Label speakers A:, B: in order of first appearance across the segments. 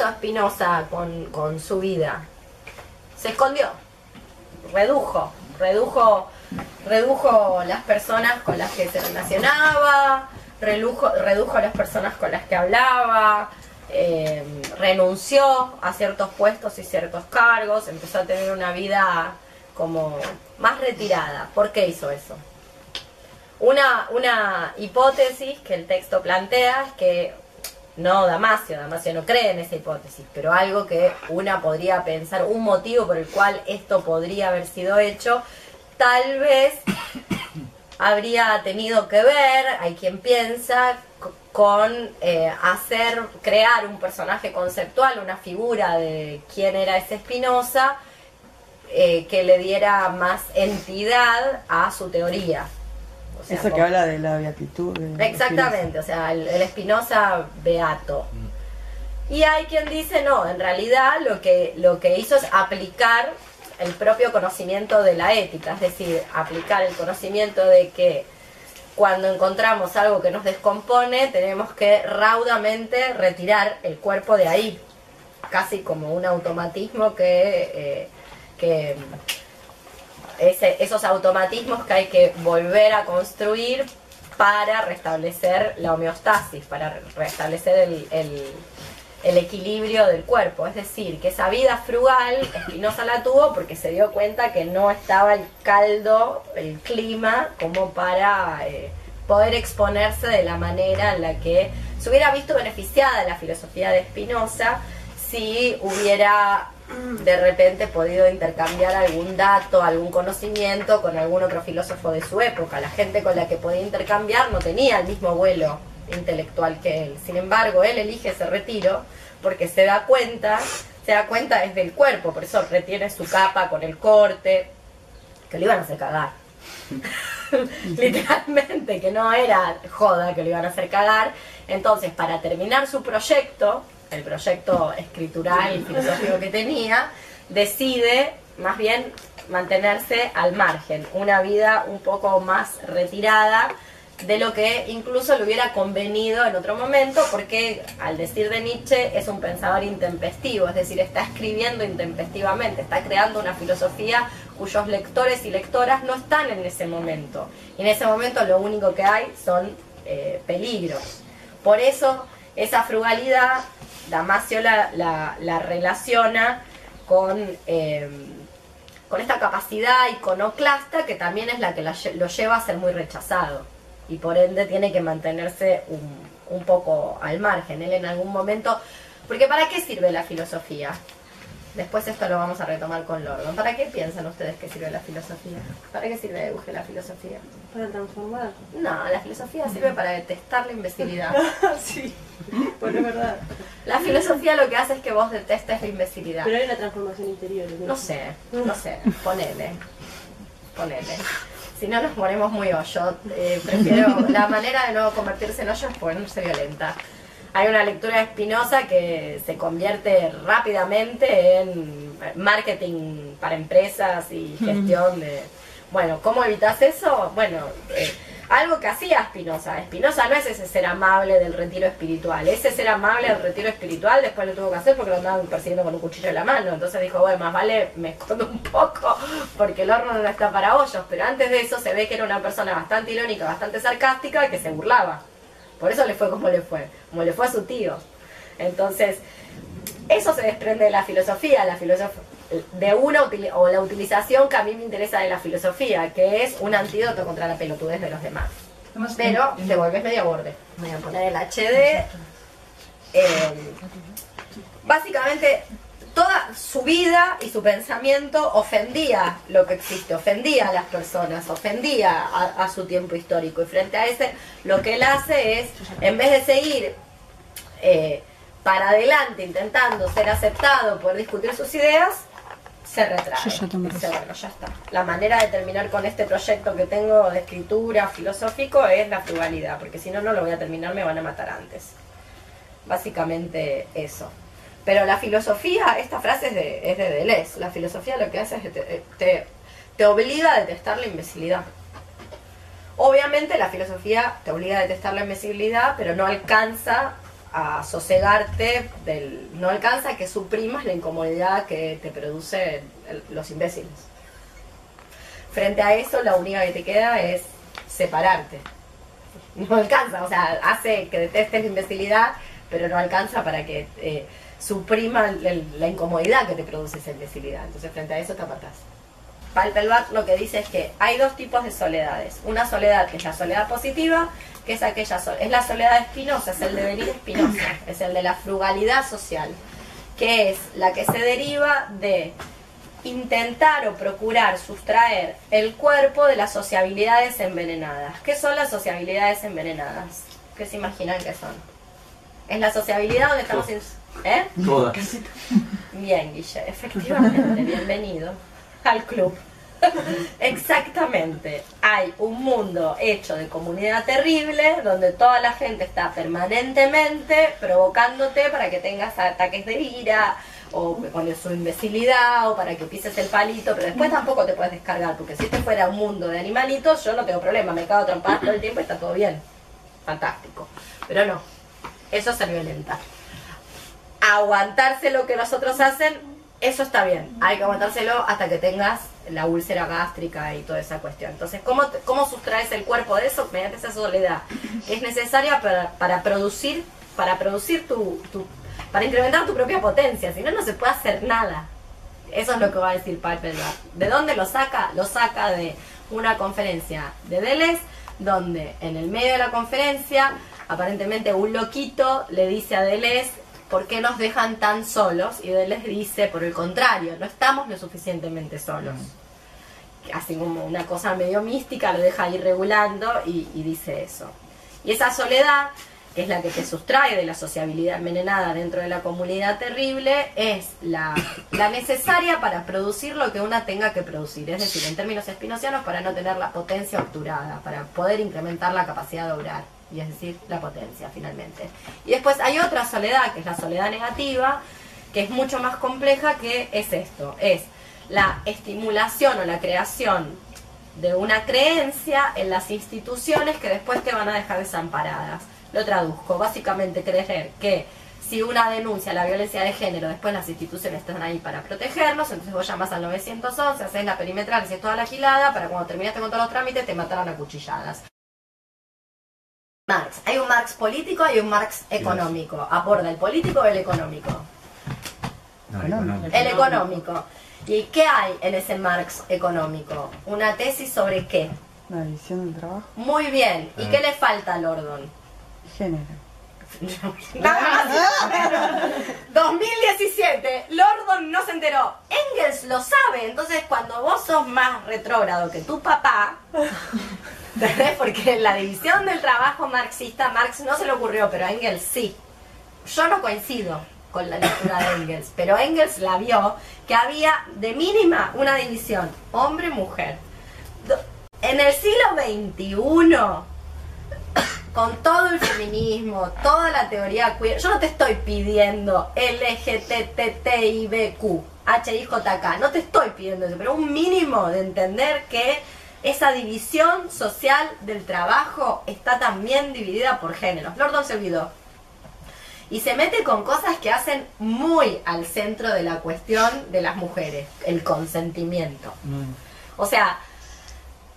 A: hizo con, con su vida? Se escondió, redujo, redujo, redujo las personas con las que se relacionaba, redujo, redujo las personas con las que hablaba, eh, renunció a ciertos puestos y ciertos cargos, empezó a tener una vida como más retirada. ¿Por qué hizo eso? Una, una hipótesis que el texto plantea es que no Damasio, Damasio no cree en esa hipótesis, pero algo que una podría pensar, un motivo por el cual esto podría haber sido hecho, tal vez habría tenido que ver, hay quien piensa, con eh, hacer, crear un personaje conceptual, una figura de quién era ese Espinosa, eh, que le diera más entidad a su teoría.
B: Eso que habla de la beatitud.
A: exactamente, o sea, el, Espinosa beato. Mm. Y hay quien dice, no, en realidad lo que, lo que hizo es aplicar el propio conocimiento de la ética, es decir, aplicar el conocimiento de que cuando encontramos algo que nos descompone, tenemos que raudamente retirar el cuerpo de ahí, casi como un automatismo que, eh, esos automatismos que hay que volver a construir para restablecer la homeostasis, para restablecer el, equilibrio del cuerpo. Es decir, que esa vida frugal, Espinosa la tuvo porque se dio cuenta que no estaba el caldo, el clima, como para eh, poder exponerse de la manera en la que se hubiera visto beneficiada la filosofía de Espinosa si hubiera de repente podido intercambiar algún dato, algún conocimiento con algún otro filósofo de su época. La gente con la que podía intercambiar no tenía el mismo vuelo intelectual que él. Sin embargo, él elige ese retiro porque se da cuenta, se da cuenta desde el cuerpo, por eso retiene su capa con el corte, que lo iban a hacer cagar. Literalmente, que no era joda que lo iban a hacer cagar. Entonces, para terminar su proyecto, el proyecto escritural y filosófico que tenía, decide más bien mantenerse al margen, una vida un poco más retirada de lo que incluso le hubiera convenido en otro momento, porque al decir de Nietzsche es un pensador intempestivo, es decir, está escribiendo intempestivamente, está creando una filosofía cuyos lectores y lectoras no están en ese momento. Y en ese momento lo único que hay son eh, peligros. Por eso esa frugalidad Damasio la, la, relaciona con, eh, con esta capacidad iconoclasta que también es la que lo lleva a ser muy rechazado y por ende tiene que mantenerse un, un poco al margen. Él en algún momento, porque ¿para qué sirve la filosofía? Después esto lo vamos a retomar con Lordon. ¿Para qué piensan ustedes que sirve la filosofía? ¿Para qué sirve Euge la filosofía?
C: Para transformar.
A: No, la filosofía sirve para detestar la imbecilidad.
C: sí, pues es verdad.
A: La filosofía lo que hace es que vos detestes la imbecilidad.
C: Pero hay una transformación interior.
A: No sé, no sé, ponele. Ponele si no nos ponemos muy hoyo. Eh, prefiero, la manera de no convertirse en hoyo es ponerse violenta. Hay una lectura espinosa que se convierte rápidamente en marketing para empresas y gestión de... Bueno, ¿cómo evitas eso? Bueno, eh, algo que hacía Spinoza. Spinoza no es ese ser amable del retiro espiritual. Ese ser amable del retiro espiritual después lo tuvo que hacer porque lo andaban persiguiendo con un cuchillo en la mano. Entonces dijo, bueno, más vale me escondo un poco porque el horno no está para hoyos. Pero antes de eso se ve que era una persona bastante irónica, bastante sarcástica que se burlaba. Por eso le fue como le fue, como le fue a su tío. Entonces, eso se desprende de la filosofía. La filosofía de una o la utilización que a mí me interesa de la filosofía, que es un antídoto contra la pelotudez de los demás. Pero te vuelves medio borde. Voy a poner el HD. Eh, básicamente, toda su vida y su pensamiento ofendía lo que existe, ofendía a las personas, ofendía a, su tiempo histórico. Y frente a ese, lo que él hace es, en vez de seguir eh, para adelante intentando ser aceptado, poder discutir sus ideas, se retrae. bueno, ya está. La manera de terminar con este proyecto que tengo de escritura filosófico es la frugalidad, porque si no, no lo voy a terminar, me van a matar antes. Básicamente eso. Pero la filosofía, esta frase es de, es de Deleuze, la filosofía lo que hace es que te, te, te obliga a detestar la imbecilidad. Obviamente la filosofía te obliga a detestar la imbecilidad, pero no alcanza a sosegarte del no alcanza que suprimas la incomodidad que te produce el- los imbéciles. Frente a eso, la única que te queda es separarte. No alcanza, o sea, hace que detestes la imbecilidad, pero no alcanza para que eh, suprima el- la incomodidad que te produce esa imbecilidad. Entonces, frente a eso te apartás. Palpelbach lo que dice es que hay dos tipos de soledades. Una soledad que es la soledad positiva, que es aquella so- es la soledad espinosa, es el devenir espinosa, es el de la frugalidad social, que es la que se deriva de intentar o procurar sustraer el cuerpo de las sociabilidades envenenadas. ¿Qué son las sociabilidades envenenadas? ¿Qué se imaginan que son? Es la sociabilidad donde estamos... in- ¿Eh?
D: Todas.
A: Bien, Guille, efectivamente, bienvenido al club. Exactamente. Hay un mundo hecho de comunidad terrible donde toda la gente está permanentemente provocándote para que tengas ataques de ira o con su imbecilidad o para que pises el palito, pero después tampoco te puedes descargar porque si este fuera un mundo de animalitos yo no tengo problema, me cago trompadas todo el tiempo y está todo bien. Fantástico. Pero no, eso es ser violenta aguantarse lo que los otros hacen, eso está bien. Hay que aguantárselo hasta que tengas la úlcera gástrica y toda esa cuestión. Entonces, ¿cómo, cómo sustraes el cuerpo de eso? Mediante esa soledad. Es necesaria para, para producir, para producir tu, tu- para incrementar tu propia potencia. Si no, no se puede hacer nada. Eso es lo que va a decir Piper. ¿De dónde lo saca? Lo saca de una conferencia de Deleuze, donde en el medio de la conferencia, aparentemente un loquito le dice a Deleuze, ¿por qué nos dejan tan solos? Y Deleuze dice, por el contrario, no estamos lo suficientemente solos. Así como una cosa medio mística, lo deja ahí regulando y, y dice eso. Y esa soledad, que es la que te sustrae de la sociabilidad envenenada dentro de la comunidad terrible, es la, la necesaria para producir lo que una tenga que producir. Es decir, en términos espinocianos, para no tener la potencia obturada, para poder incrementar la capacidad de obrar. Y es decir, la potencia, finalmente. Y después hay otra soledad, que es la soledad negativa, que es mucho más compleja, que es esto. Es la estimulación o la creación de una creencia en las instituciones que después te van a dejar desamparadas. Lo traduzco, básicamente creer que si una denuncia la violencia de género, después las instituciones están ahí para protegernos, entonces vos llamas al 911, haces la perimetral, haces toda la gilada, para cuando terminaste con todos los trámites te mataran a cuchilladas. Marx, hay un Marx político y un Marx económico. ¿Aborda el político o el económico?
D: No,
B: Económico.
D: económico.
A: El económico. ¿Y qué hay en ese Marx económico? Una tesis sobre qué.
B: La división del trabajo,
A: Muy bien. ¿Y
D: Ah.
A: qué le falta a Lordon?
B: género.
A: Nada más. 2017. Lordon no se enteró. Engels lo sabe. Entonces, cuando vos sos más retrógrado que tu papá, ¿entendés? Porque en la división del trabajo marxista, Marx no se le ocurrió, pero a Engels sí. Yo no coincido con la lectura de Engels, pero Engels la vio que había de mínima una división hombre-mujer. En el siglo XXI, con todo el feminismo, toda la teoría queer, yo no te estoy pidiendo LGTTIBQ, HIJK, no te estoy pidiendo eso, pero un mínimo de entender que esa división social del trabajo está también dividida por géneros. Lordon se olvidó. Y se mete con cosas que hacen muy al centro de la cuestión de las mujeres, el consentimiento.
D: Mm.
A: O sea,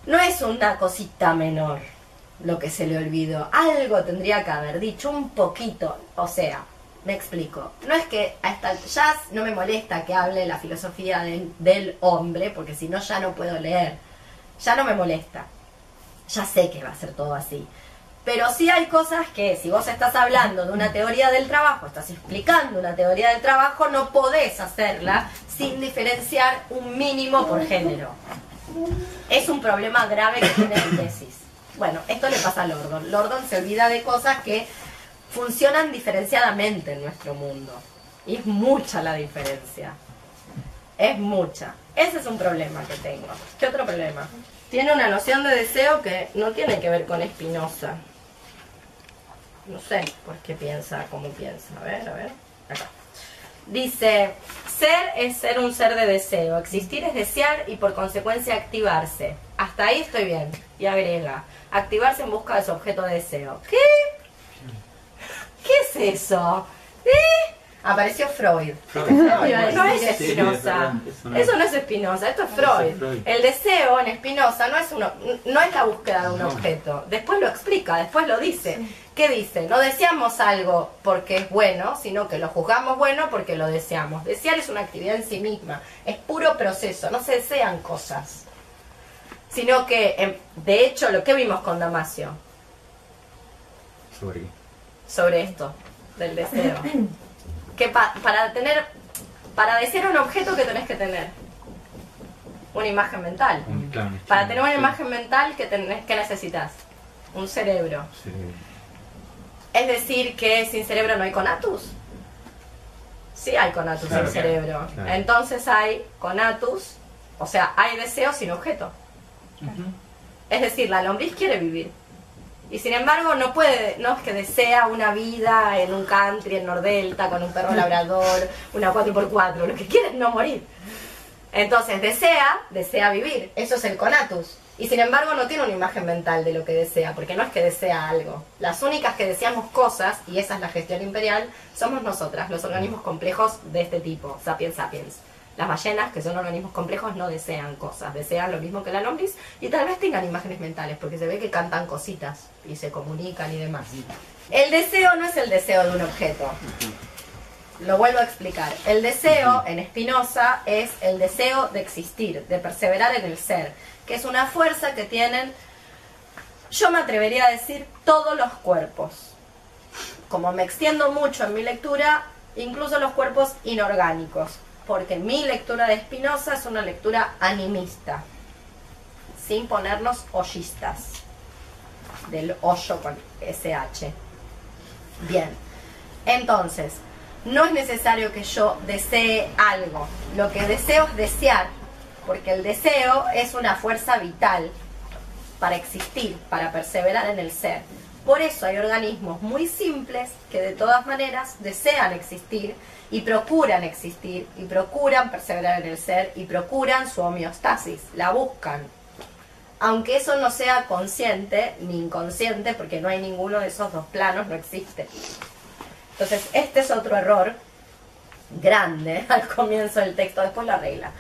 A: no es una cosita menor lo que se le olvidó. Algo tendría que haber dicho, un poquito. O sea, me explico. No es que a esta, ya no me molesta que hable la filosofía de- del hombre, porque si no ya no puedo leer. Ya no me molesta. Ya sé que va a ser todo así. Pero sí hay cosas que si vos estás hablando de una teoría del trabajo, estás explicando una teoría del trabajo, no podés hacerla sin diferenciar un mínimo por género. Es un problema grave que tiene mi tesis. Bueno, esto le pasa a Lordon. Lordon se olvida de cosas que funcionan diferenciadamente en nuestro mundo. Y es mucha la diferencia. Es mucha. Ese es un problema que tengo. ¿Qué otro problema? Tiene una noción de deseo que no tiene que ver con Spinoza. No sé por qué piensa como piensa. A ver, a ver. Acá. Dice, ser es ser un ser de deseo, existir es desear y por consecuencia activarse. Hasta ahí estoy bien. Y agrega, activarse en busca de su objeto de deseo. ¿Qué? ¿Qué es es eso? ¿Eh? Apareció Freud.
D: Freud.
A: No,
C: es
A: Spinoza.
D: eso no es.
A: no es Spinoza, esto es Freud. El deseo en Spinoza no es uno, no es la búsqueda de un objeto. Después lo explica, después lo dice. ¿Qué dice? No deseamos algo porque es bueno, sino que lo juzgamos bueno porque lo deseamos. Desear es una actividad en sí misma, es puro proceso, no se desean cosas. Sino que, em, de hecho, lo que vimos con Damasio
D: Sobre.
A: sobre esto, del deseo. Que pa- para tener, para desear un objeto que tenés que tener una imagen mental.
D: Un,
A: Para tener una imagen mental, ¿qué, tenés, qué necesitas? Un cerebro.
D: Sí.
A: Es decir, que sin cerebro no hay conatus. Sí hay conatus
D: Claro,
A: sin
D: claro,
A: cerebro.
D: claro.
A: Entonces hay conatus, o sea, hay deseo sin objeto. Es decir, la lombriz quiere vivir. Y sin embargo no puede, no es que desea una vida en un country, en Nordelta, con un perro labrador, una 4x4, lo que quiere es no morir. Entonces desea, desea vivir, eso es el conatus. Y sin embargo no tiene una imagen mental de lo que desea, porque no es que desea algo. Las únicas que deseamos cosas, y esa es la gestión imperial, somos nosotras, los organismos complejos de este tipo, sapiens sapiens. Las ballenas, que son organismos complejos, no desean cosas, desean lo mismo que la lombriz y tal vez tengan imágenes mentales, porque se ve que cantan cositas y se comunican y demás. El deseo no es el deseo de un objeto. Lo vuelvo a explicar. El deseo en Spinoza es el deseo de existir, de perseverar en el ser, que es una fuerza que tienen, yo me atrevería a decir, todos los cuerpos. Como me extiendo mucho en mi lectura, incluso los cuerpos inorgánicos, porque mi lectura de Spinoza es una lectura animista, sin ponernos hoyistas, del hoyo con SH. Bien, entonces, no es necesario que yo desee algo, lo que deseo es desear, porque el deseo es una fuerza vital para existir, para perseverar en el ser. Por eso hay organismos muy simples que de todas maneras desean existir y procuran existir y procuran perseverar en el ser y procuran su homeostasis, la buscan. Aunque eso no sea consciente ni inconsciente, porque no hay ninguno de esos dos planos, no existe. Entonces, este es otro error grande al comienzo del texto, después lo arregla.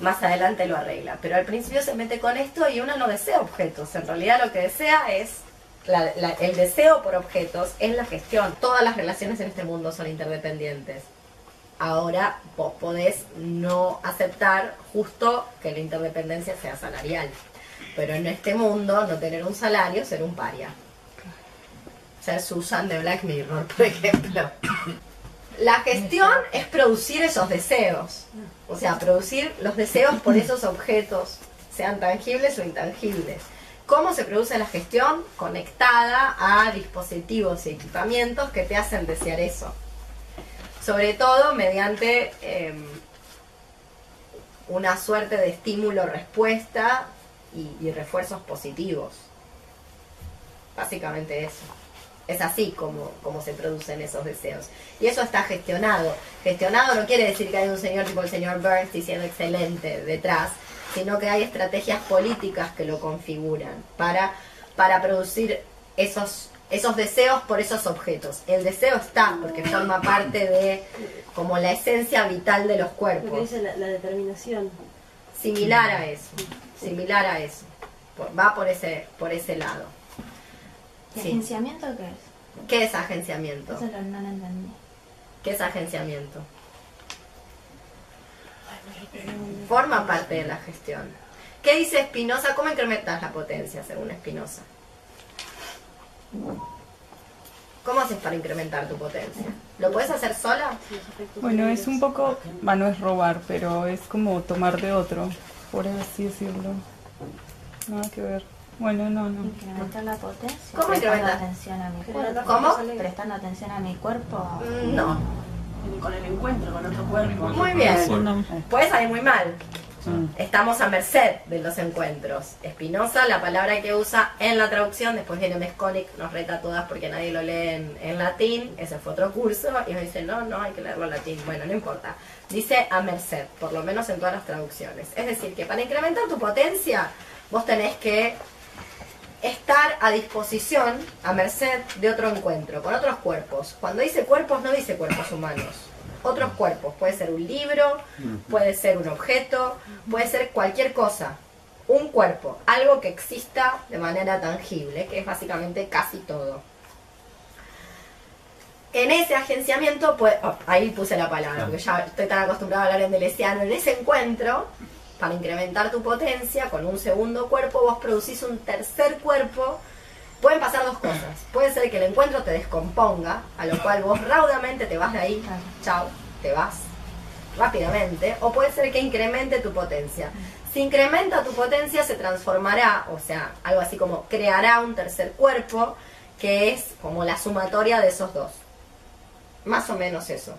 A: Más adelante lo arregla. Pero al principio se mete con esto y uno no desea objetos. En realidad lo que desea es, el deseo por objetos es la gestión. Todas las relaciones en este mundo son interdependientes. Ahora vos podés no aceptar justo que la interdependencia sea salarial. Pero en este mundo no tener un salario, ser un paria. Ser Susan de Black Mirror, por ejemplo. La gestión es producir esos deseos. O sea, producir los deseos por esos objetos, sean tangibles o intangibles. ¿Cómo se produce la gestión? Conectada a dispositivos y equipamientos que te hacen desear eso. Sobre todo mediante em, una suerte de estímulo-respuesta y, y refuerzos positivos. Básicamente eso. Es así como, como se producen esos deseos. Y eso está gestionado. Gestionado no quiere decir que hay un señor tipo el señor Burns diciendo excelente detrás, sino que hay estrategias políticas que lo configuran para, para producir esos, esos deseos por esos objetos. El deseo está porque forma parte de como la esencia vital de los
C: Lo que
A: cuerpos.
C: dice la, la determinación.
A: Similar a eso. Similar a eso. Por- Va por ese, por ese lado.
E: ¿Y
A: Sí.
E: agenciamiento qué es?
A: ¿Qué es agenciamiento?
E: Eso lo- no lo entendí.
A: ¿Qué es agenciamiento? Forma parte de la gestión. ¿Qué dice Spinoza? ¿Cómo incrementas la potencia según Spinoza? ¿Cómo haces para incrementar tu potencia? ¿Lo puedes hacer sola?
B: Bueno, es un poco, bueno, no es robar, pero es como tomar de otro, por así decirlo. Nada que ver. Bueno, no, no.
E: Incrementar la potencia.
A: ¿Cómo
E: prestando
A: incrementar?
E: atención a mi cuerpo.
A: ¿Cómo?
E: Prestando atención a mi cuerpo.
A: Mm, No.
C: Con el encuentro con otro cuerpo.
A: Muy bien. Puede salir muy mal.
B: Mm.
A: Estamos a merced de los encuentros. Spinoza, la palabra que usa en la traducción, después viene Mesconic, nos reta a todas porque nadie lo lee en, en latín, ese fue otro curso, y nos dice, no, no, hay que leerlo en latín. Bueno, no importa. Dice a merced, por lo menos en todas las traducciones. Es decir, que para incrementar tu potencia, vos tenés que estar a disposición, a merced de otro encuentro, con otros cuerpos. Cuando dice cuerpos, no dice cuerpos humanos. Otros cuerpos, puede ser un libro, puede ser un objeto, puede ser cualquier cosa. Un cuerpo, algo que exista de manera tangible, que es básicamente casi todo. En ese agenciamiento, pues, oh, ahí puse la palabra, porque ya estoy tan acostumbrada a hablar en delesiano, en ese encuentro, para incrementar tu potencia, con un segundo cuerpo vos producís un tercer cuerpo. Pueden pasar dos cosas. Puede ser que el encuentro te descomponga, a lo cual vos raudamente te vas de ahí, chao, te vas rápidamente. O puede ser que incremente tu potencia. Si incrementa tu potencia se transformará, o sea, algo así como creará un tercer cuerpo, que es como la sumatoria de esos dos. Más o menos eso.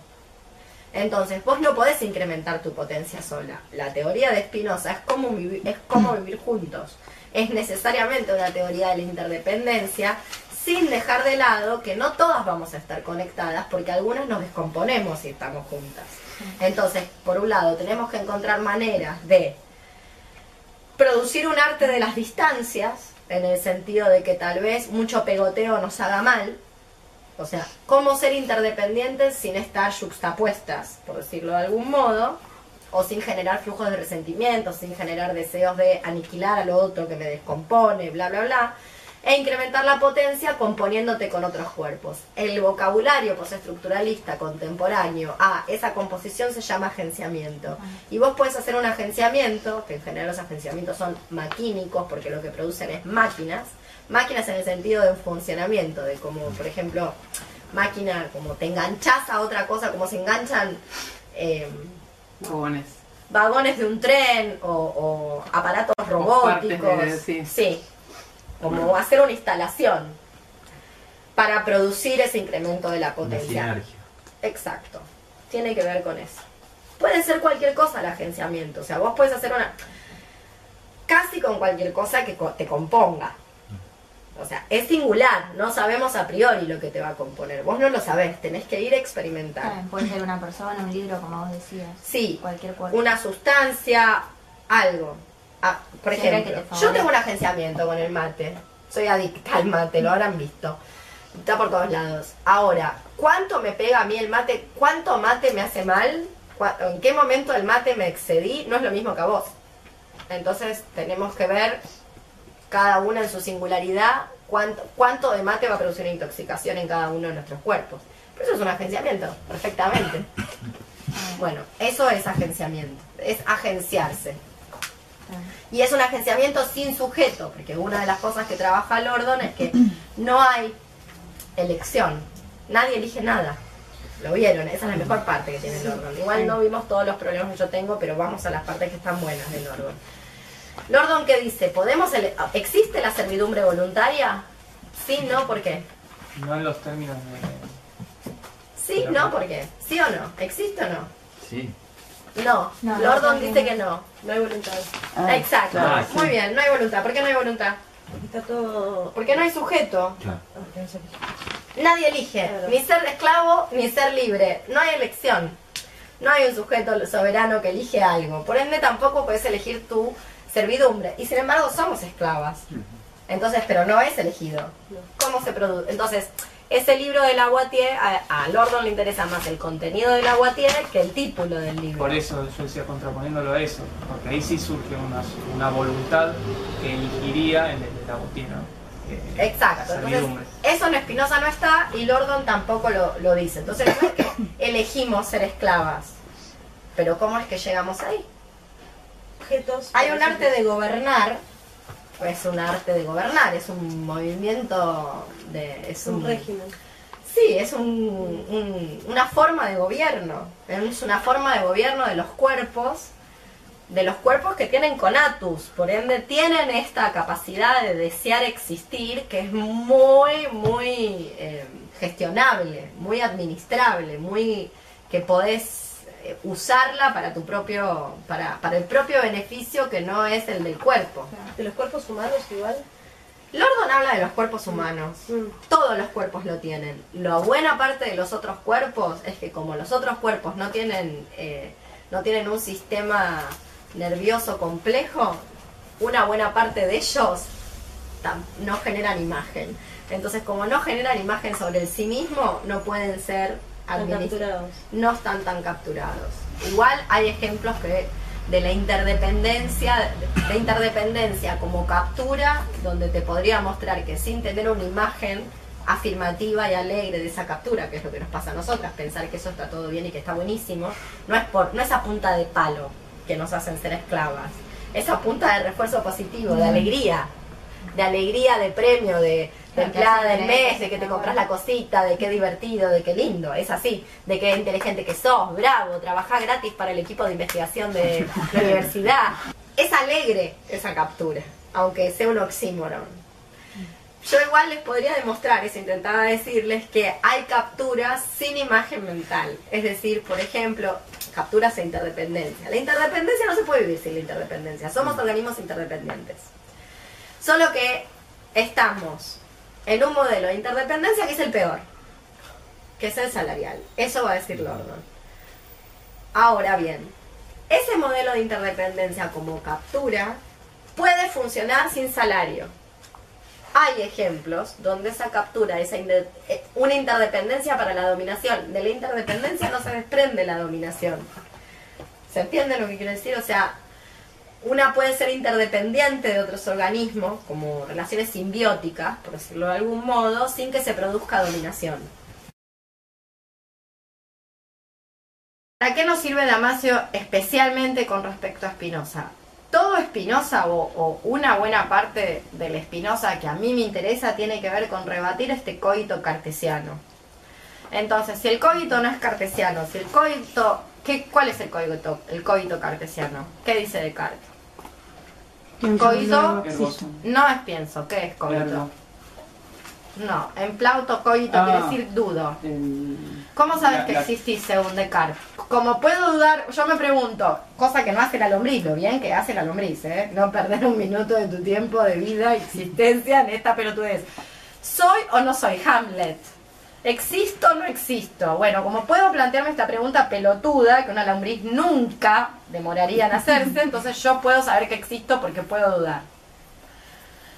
A: Entonces, vos no podés incrementar tu potencia sola. La teoría de Spinoza es cómo vivir, es cómo vivir juntos. Es necesariamente una teoría de la interdependencia, sin dejar de lado que no todas vamos a estar conectadas, porque algunas nos descomponemos si estamos juntas. Entonces, por un lado, tenemos que encontrar maneras de producir un arte de las distancias, en el sentido de que tal vez mucho pegoteo nos haga mal, o sea, cómo ser interdependientes sin estar juxtapuestas, por decirlo de algún modo, o sin generar flujos de resentimiento, sin generar deseos de aniquilar al otro que me descompone, bla, bla, bla, e incrementar la potencia componiéndote con otros cuerpos. El vocabulario postestructuralista contemporáneo a esa composición se llama agenciamiento. Y vos puedes hacer un agenciamiento, que en general los agenciamientos son maquínicos porque lo que producen es máquinas, máquinas en el sentido de funcionamiento, de como, por ejemplo, máquina, como te enganchas a otra cosa, como se enganchan eh,
B: Vagones.
A: vagones de un tren o, o aparatos robóticos.
B: de- sí.
A: sí, como hacer una instalación para producir ese incremento de la potencia. Exacto. Tiene que ver con eso. Puede ser cualquier cosa el agenciamiento. O sea, vos puedes hacer una. casi con cualquier cosa que co- te componga. O sea, es singular. No sabemos a priori lo que te va a componer. Vos no lo sabés. Tenés que ir a experimentar.
E: Puede ser una persona, un libro, como vos decías.
A: Sí,
E: Cualquier cuerpo.
A: una sustancia, algo. Ah, por ejemplo,
E: te
A: yo tengo un agenciamiento con el mate. Soy adicta al mate, lo habrán visto. Está por todos lados. Ahora, ¿cuánto me pega a mí el mate? ¿Cuánto mate me hace mal? ¿Cuá- ¿En qué momento el mate me excedí? No es lo mismo que a vos. Entonces tenemos que ver cada una en su singularidad cuánto, cuánto de mate va a producir una intoxicación en cada uno de nuestros cuerpos. Pero eso es un agenciamiento, perfectamente. Bueno, eso es agenciamiento, es agenciarse. Y es un agenciamiento sin sujeto, porque una de las cosas que trabaja Lordon es que no hay elección, nadie elige nada. Lo vieron, esa es la mejor parte que tiene Lordon. Igual no vimos todos los problemas que yo tengo, pero vamos a las partes que están buenas de Lordon. Lordon, ¿qué dice? ¿Podemos ele- ¿Existe la servidumbre voluntaria? Sí, no, ¿por qué?
F: No en los términos de...
A: Sí, no, ¿por qué? ¿Sí o no? ¿Existe o no?
D: Sí.
A: No,
E: No,
A: Lordon
E: no,
A: dice que no.
C: No hay voluntad.
B: Ah,
A: Exacto,
D: sí.
A: muy bien, no hay voluntad. ¿Por qué no hay voluntad?
C: Está todo.
A: Porque no hay sujeto.
D: Claro.
C: Ah.
A: Nadie elige,
C: Claro.
A: ni ser esclavo ni ser libre. No hay elección. No hay un sujeto soberano que elige algo. Por ende, tampoco puedes elegir tu servidumbre. Y sin embargo, somos esclavas. Entonces, pero no es elegido. ¿Cómo se produce? Entonces, ese libro de Lavoisier, a, a Lordon le interesa más el contenido de Lavoisier que el título del libro.
F: Por eso yo decía contraponiéndolo a eso, porque ahí sí surge una, una voluntad que elegiría en el de la botina. eh,
A: Exacto, entonces
F: servidumbre.
A: eso en Espinosa no está y Lordon tampoco lo, lo dice. Entonces no es que elegimos ser esclavas, pero ¿cómo es que llegamos ahí?
C: Objetos.
A: Hay un arte de gobernar, es un arte de gobernar, es un movimiento de... es
C: Un régimen.
A: Sí, es un- un- una forma de gobierno, es una forma de gobierno de los cuerpos, de los cuerpos que tienen conatus, por ende tienen esta capacidad de desear existir que es muy, muy eh, gestionable, muy administrable, muy que podés usarla para tu propio, para, para el propio beneficio que no es el del cuerpo.
C: De los cuerpos humanos igual.
A: Lordon habla de los cuerpos humanos.
C: Mm.
A: Todos los cuerpos lo tienen. La buena parte de los otros cuerpos es que como los otros cuerpos no tienen, eh, no tienen un sistema nervioso complejo, una buena parte de ellos no generan imagen. Entonces, como no generan imagen sobre el sí mismo, no pueden ser
C: capturados.
A: no están tan capturados. Igual hay ejemplos que de la interdependencia, de interdependencia como captura, donde te podría mostrar que sin tener una imagen afirmativa y alegre de esa captura, que es lo que nos pasa a nosotras, pensar que eso está todo bien y que está buenísimo, no es por, no es a punta de palo que nos hacen ser esclavas, es a punta de refuerzo positivo, de alegría, de alegría, de premio, de,
E: hacen
A: del mes, de que te compras la cosita, de qué divertido, de qué lindo, es así, de qué inteligente que sos, bravo, trabajás gratis para el equipo de investigación de la universidad. Es alegre esa captura, aunque sea un oxímoron. Yo igual les podría demostrar, eso intentaba decirles, que hay capturas sin imagen mental. Es decir, por ejemplo, capturas de interdependencia. La interdependencia no se puede vivir sin la interdependencia. Somos organismos interdependientes. Solo que estamos en un modelo de interdependencia que es el peor, que es el salarial. Eso va a decir Lordon. Ahora bien, ese modelo de interdependencia como captura puede funcionar sin salario. Hay ejemplos donde esa captura, esa eh, una interdependencia para la dominación. De la interdependencia no se desprende la dominación. ¿Se entiende lo que quiero decir? O sea, una puede ser interdependiente de otros organismos, como relaciones simbióticas, por decirlo de algún modo, sin que se produzca dominación. ¿Para qué nos sirve Damasio especialmente con respecto a Spinoza? Todo Spinoza o, o una buena parte del Spinoza que a mí me interesa tiene que ver con rebatir este coito cartesiano. Entonces, si el coito no es cartesiano, si el coito... ¿qué, ¿Cuál es el coito, el coito cartesiano? ¿Qué dice Descartes? Coito no es pienso, ¿qué es coito? No, en Plauto coito
F: Ah.
A: quiere decir dudo.
F: El-
A: ¿Cómo sabes
F: La-
A: que
F: la-
A: existís según Descartes? Como puedo dudar, yo me pregunto, cosa que no hace la lombriz, lo bien que hace la lombriz, ¿eh? No perder un minuto de tu tiempo de vida, existencia en esta pelotudez. ¿Soy o no soy Hamlet? ¿Existo o no existo? Bueno, como puedo plantearme esta pregunta pelotuda, que una lombriz nunca demoraría en hacerse, entonces yo puedo saber que existo porque puedo dudar.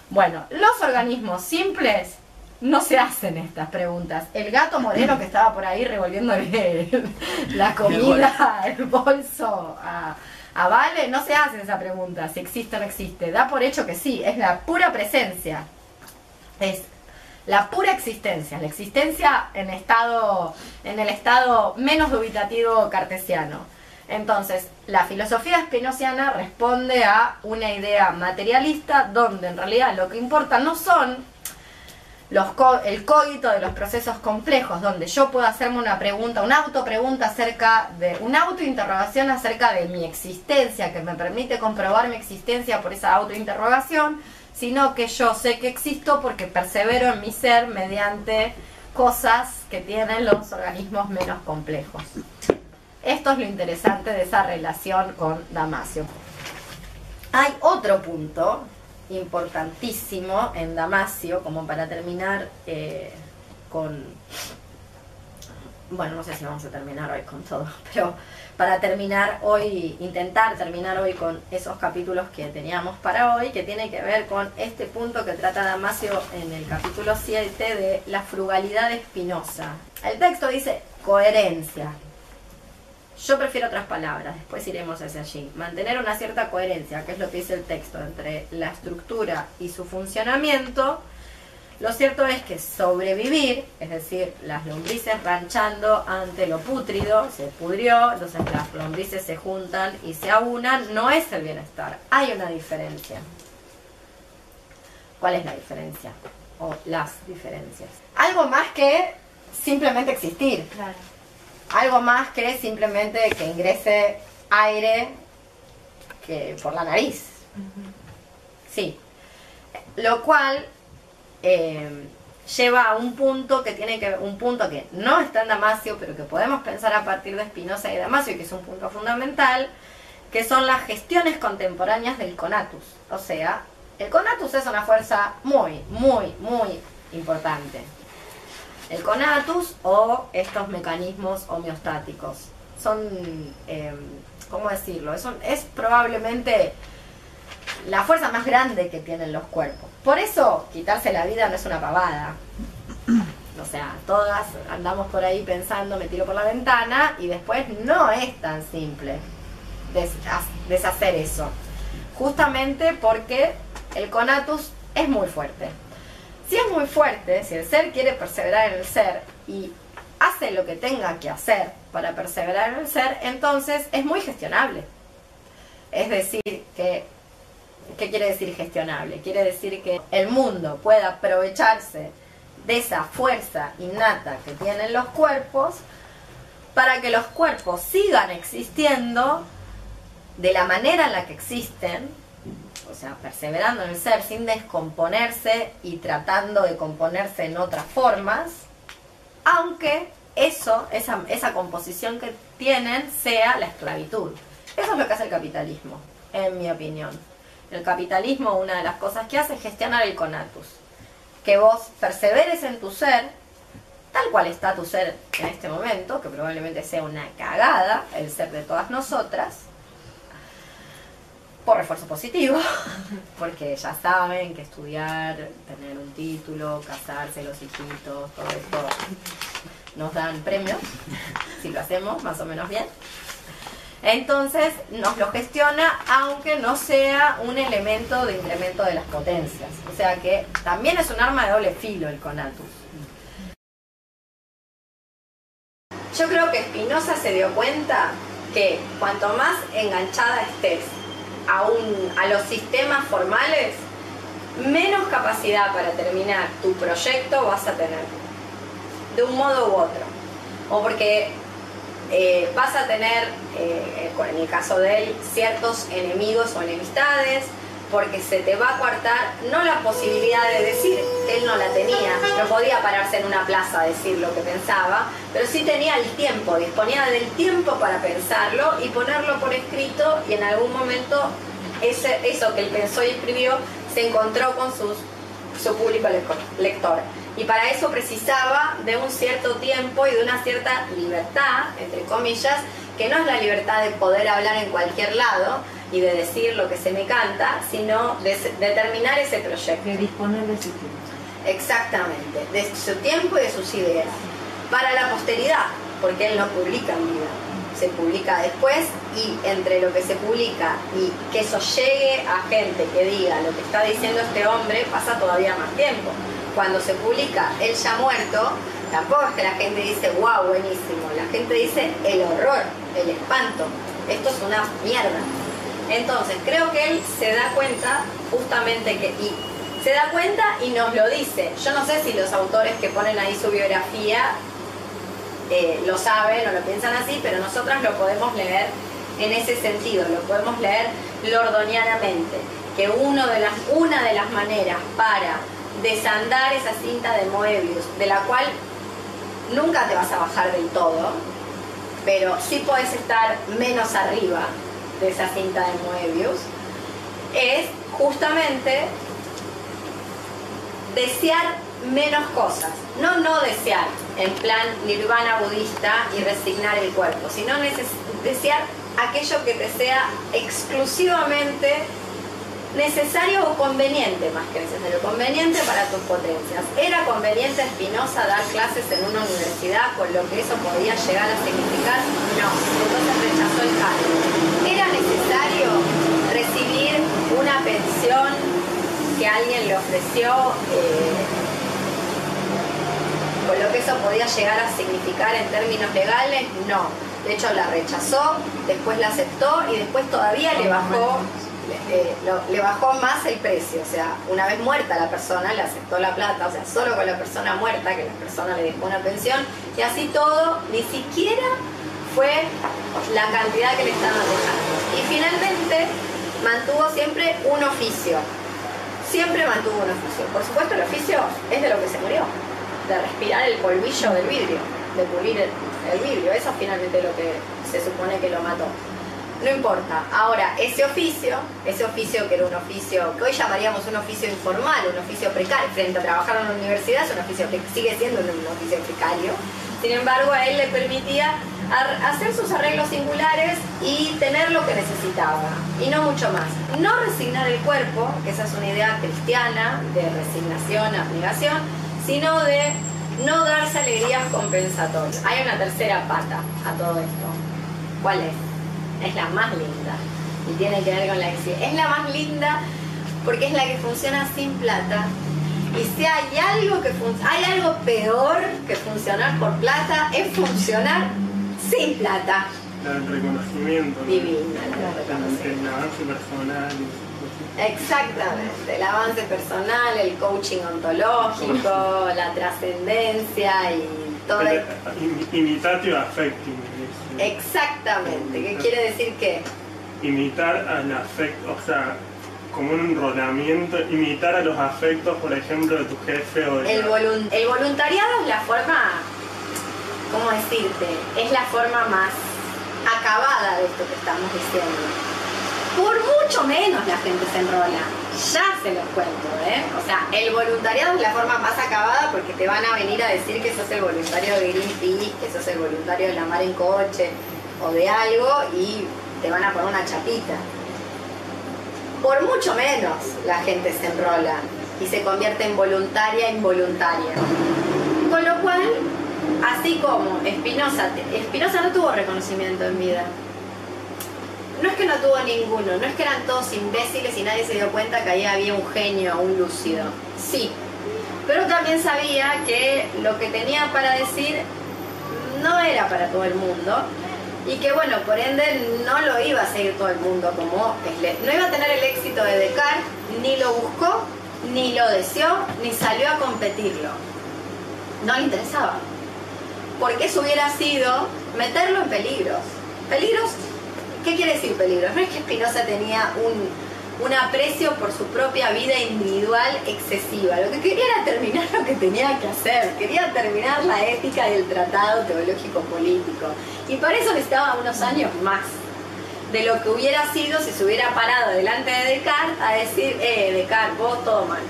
A: Bueno, los organismos simples no se hacen estas preguntas. El gato moreno que estaba por ahí revolviéndole la comida, el bolso a, a Vale, no se hacen esa pregunta, si existe o no existe. Da por hecho que sí, es la pura presencia. Es la pura existencia, la existencia en estado, en el estado menos dubitativo cartesiano. Entonces, la filosofía spinociana responde a una idea materialista donde en realidad lo que importa no son los co- el cógito de los procesos complejos, donde yo puedo hacerme una pregunta, una autopregunta acerca de, una autointerrogación acerca de mi existencia, que me permite comprobar mi existencia por esa autointerrogación, sino que yo sé que existo porque persevero en mi ser mediante cosas que tienen los organismos menos complejos. Esto es lo interesante de esa relación con Damasio. Hay otro punto importantísimo en Damasio, como para terminar eh, con... Bueno, no sé si vamos a terminar hoy con todo, pero para terminar hoy, intentar terminar hoy con esos capítulos que teníamos para hoy, que tiene que ver con este punto que trata Damasio en el capítulo 7 de la frugalidad espinosa. El texto dice coherencia. Yo prefiero otras palabras, después iremos hacia allí. Mantener una cierta coherencia, que es lo que dice el texto, entre la estructura y su funcionamiento. Lo cierto es que sobrevivir, es decir, las lombrices ranchando ante lo pútrido, se pudrió, entonces las lombrices se juntan y se aunan, no es el bienestar. Hay una diferencia. ¿Cuál es la diferencia? O las diferencias. Algo más que simplemente existir
E: Claro.
A: algo más que simplemente que ingrese aire que por la nariz. Sí. Lo cual eh, lleva a un punto que tiene que un punto que no está en Damasio, pero que podemos pensar a partir de Spinoza y Damasio, que es un punto fundamental, que son las gestiones contemporáneas del conatus. O sea, el conatus es una fuerza muy, muy, muy importante el conatus o estos mecanismos homeostáticos. Son, eh, ¿cómo decirlo? Es probablemente la fuerza más grande que tienen los cuerpos. Por eso, quitarse la vida no es una pavada. O sea, todas andamos por ahí pensando, me tiro por la ventana, y después no es tan simple des- deshacer eso. Justamente porque el conatus es muy fuerte. Si es muy fuerte, si el ser quiere perseverar en el ser y hace lo que tenga que hacer para perseverar en el ser, entonces es muy gestionable. Es decir, que, ¿qué quiere decir gestionable? Quiere decir que el mundo pueda aprovecharse de esa fuerza innata que tienen los cuerpos para que los cuerpos sigan existiendo de la manera en la que existen, o sea, perseverando en el ser sin descomponerse y tratando de componerse en otras formas, aunque eso, esa, esa composición que tienen sea la esclavitud. Eso es lo que hace el capitalismo, en mi opinión. El capitalismo, una de las cosas que hace es gestionar el conatus. Que vos perseveres en tu ser, tal cual está tu ser en este momento, que probablemente sea una cagada, el ser de todas nosotras, por refuerzo positivo, porque ya saben que estudiar, tener un título, casarse, los hijitos, todo esto nos dan premios, si lo hacemos más o menos bien. Entonces nos lo gestiona aunque no sea un elemento de incremento de las potencias. O sea que también es un arma de doble filo el conatus. Yo creo que Spinoza se dio cuenta que cuanto más enganchada estés a, un, a los sistemas formales, menos capacidad para terminar tu proyecto vas a tener, de un modo u otro. O porque eh, vas a tener, eh, en el caso de él, ciertos enemigos o enemistades, porque se te va a coartar no la posibilidad de decir él no la tenía, no podía pararse en una plaza a decir lo que pensaba, pero sí tenía el tiempo, disponía del tiempo para pensarlo y ponerlo por escrito y en algún momento ese, eso que él pensó y escribió se encontró con sus, su público lector. Y para eso precisaba de un cierto tiempo y de una cierta libertad, entre comillas, que no es la libertad de poder hablar en cualquier lado y de decir lo que se me canta, sino de, de terminar ese proyecto.
G: De disponer de su tiempo.
A: Exactamente, de su tiempo y de sus ideas. Para la posteridad, porque él no publica en vida, se publica después y entre lo que se publica y que eso llegue a gente que diga lo que está diciendo este hombre, pasa todavía más tiempo. Cuando se publica él ya muerto, tampoco es que la gente dice, wow, buenísimo. La gente dice el horror, el espanto. Esto es una mierda. Entonces, creo que él se da cuenta justamente que... Y se da cuenta y nos lo dice. Yo no sé si los autores que ponen ahí su biografía eh, lo saben o lo piensan así, pero nosotras lo podemos leer en ese sentido, lo podemos leer lordonianamente, que uno de las, una de las maneras para desandar esa cinta de Moebius, de la cual nunca te vas a bajar del todo, pero sí puedes estar menos arriba de esa cinta de Moebius, es justamente desear menos cosas. No no desear en plan nirvana budista y resignar el cuerpo, sino desear aquello que te sea exclusivamente necesario o conveniente, más que necesario, conveniente para tus potencias. ¿Era conveniente a Spinoza dar clases en una universidad con lo que eso podía llegar a significar? No, entonces rechazó el cargo. ¿Era necesario recibir una pensión que alguien le ofreció eh, con lo que eso podía llegar a significar en términos legales? No. De hecho la rechazó, después la aceptó y después todavía le bajó eh, le bajó más el precio, o sea, una vez muerta la persona le aceptó la plata, o sea, solo con la persona muerta que la persona le dejó una pensión y así todo, ni siquiera fue la cantidad que le estaban dejando. Y finalmente mantuvo siempre un oficio, siempre mantuvo un oficio. Por supuesto el oficio es de lo que se murió, de respirar el polvillo del vidrio, de pulir el, el vidrio, eso es finalmente lo que se supone que lo mató no importa. Ahora, ese oficio, ese oficio que era un oficio que hoy llamaríamos un oficio informal, un oficio precario, frente a trabajar en una universidad, es un oficio sigue siendo un oficio precario. Sin embargo, a él le permitía hacer sus arreglos singulares y tener lo que necesitaba, y no mucho más. No resignar el cuerpo, que esa es una idea cristiana de resignación, abnegación, sino de no darse alegrías compensatorias. Hay una tercera pata a todo esto. ¿Cuál es? Es la más linda y tiene que ver con la existencia. Es la más linda porque es la que funciona sin plata. Y si hay algo que hay algo peor que funcionar por plata, es funcionar sin plata.
G: El reconocimiento. ¿no?
A: Divina la
G: El,
A: reconocimiento.
G: el avance personal.
A: Exactamente, el avance personal, el coaching ontológico, la trascendencia y todo.
G: El- im- Imitatio affecting.
A: Exactamente, ¿qué quiere decir qué?
G: Imitar al afecto, o sea, como un enrolamiento, imitar a los afectos, por ejemplo, de tu jefe o de
A: El, volun- el voluntariado es la forma, ¿cómo decirte? Es la forma más acabada de esto que estamos diciendo. Por mucho menos la gente se enrola. Ya se los cuento, ¿eh? O sea, el voluntariado es la forma más acabada porque te van a venir a decir que sos el voluntario de Greenpeace, que sos el voluntario de la mar en coche o de algo y te van a poner una chapita. Por mucho menos la gente se enrola y se convierte en voluntaria involuntaria. Con lo cual, así como Espinosa, Espinosa no tuvo reconocimiento en vida. No es que no tuvo ninguno, no es que eran todos imbéciles y nadie se dio cuenta que ahí había un genio, un lúcido. Sí, pero también sabía que lo que tenía para decir no era para todo el mundo y que bueno, por ende no lo iba a seguir todo el mundo como no iba a tener el éxito de Descartes, ni lo buscó, ni lo deseó, ni salió a competirlo. No le interesaba. Porque eso hubiera sido meterlo en peligros. Peligros, ¿qué quiere decir peligros? No es que Spinoza tenía un, un aprecio por su propia vida individual excesiva. Lo que quería era terminar lo que tenía que hacer. Quería terminar la ética del tratado teológico político. Y para eso necesitaba unos años más de lo que hubiera sido si se hubiera parado delante de Descartes a decir, eh, Descartes, vos todo mal.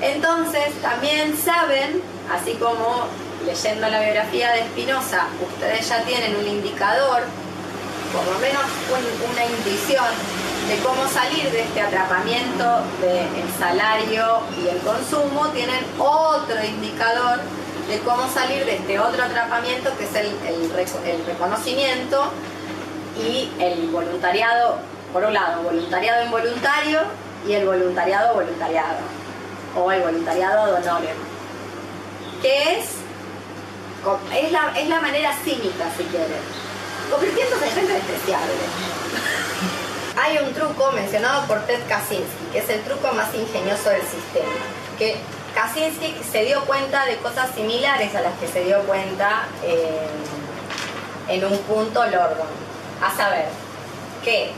A: Entonces, también saben, así como leyendo la biografía de Spinoza, ustedes ya tienen un indicador, por lo menos un- una intuición de cómo salir de este atrapamiento del salario y el consumo, tienen otro indicador de cómo salir de este otro atrapamiento que es el, el reco- el reconocimiento y el voluntariado, por un lado, voluntariado involuntario y el voluntariado voluntariado, o el voluntariado ad honorem, que es, es, la, es la manera cínica, si quieren, convirtiéndose en gente despreciable. Hay un truco mencionado por Ted Kaczynski, que es el truco más ingenioso del sistema, que Kaczynski se dio cuenta de cosas similares a las que se dio cuenta eh, en un punto Lordon, a saber que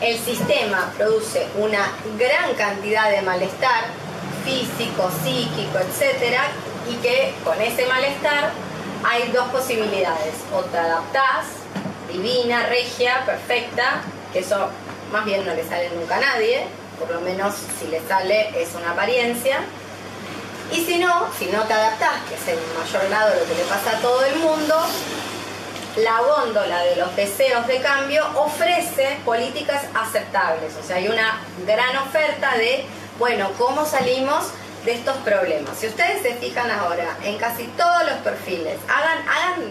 A: el sistema produce una gran cantidad de malestar físico, psíquico, etcétera, y que con ese malestar hay dos posibilidades, o te adaptás, divina, regia, perfecta, que eso más bien no le sale nunca a nadie, por lo menos si le sale es una apariencia, y si no, si no te adaptás, que es el mayor grado lo que le pasa a todo el mundo, la góndola de los deseos de cambio ofrece políticas aceptables. O sea, hay una gran oferta de, bueno, ¿cómo salimos de estos problemas? Si ustedes se fijan ahora en casi todos los perfiles, hagan, hagan,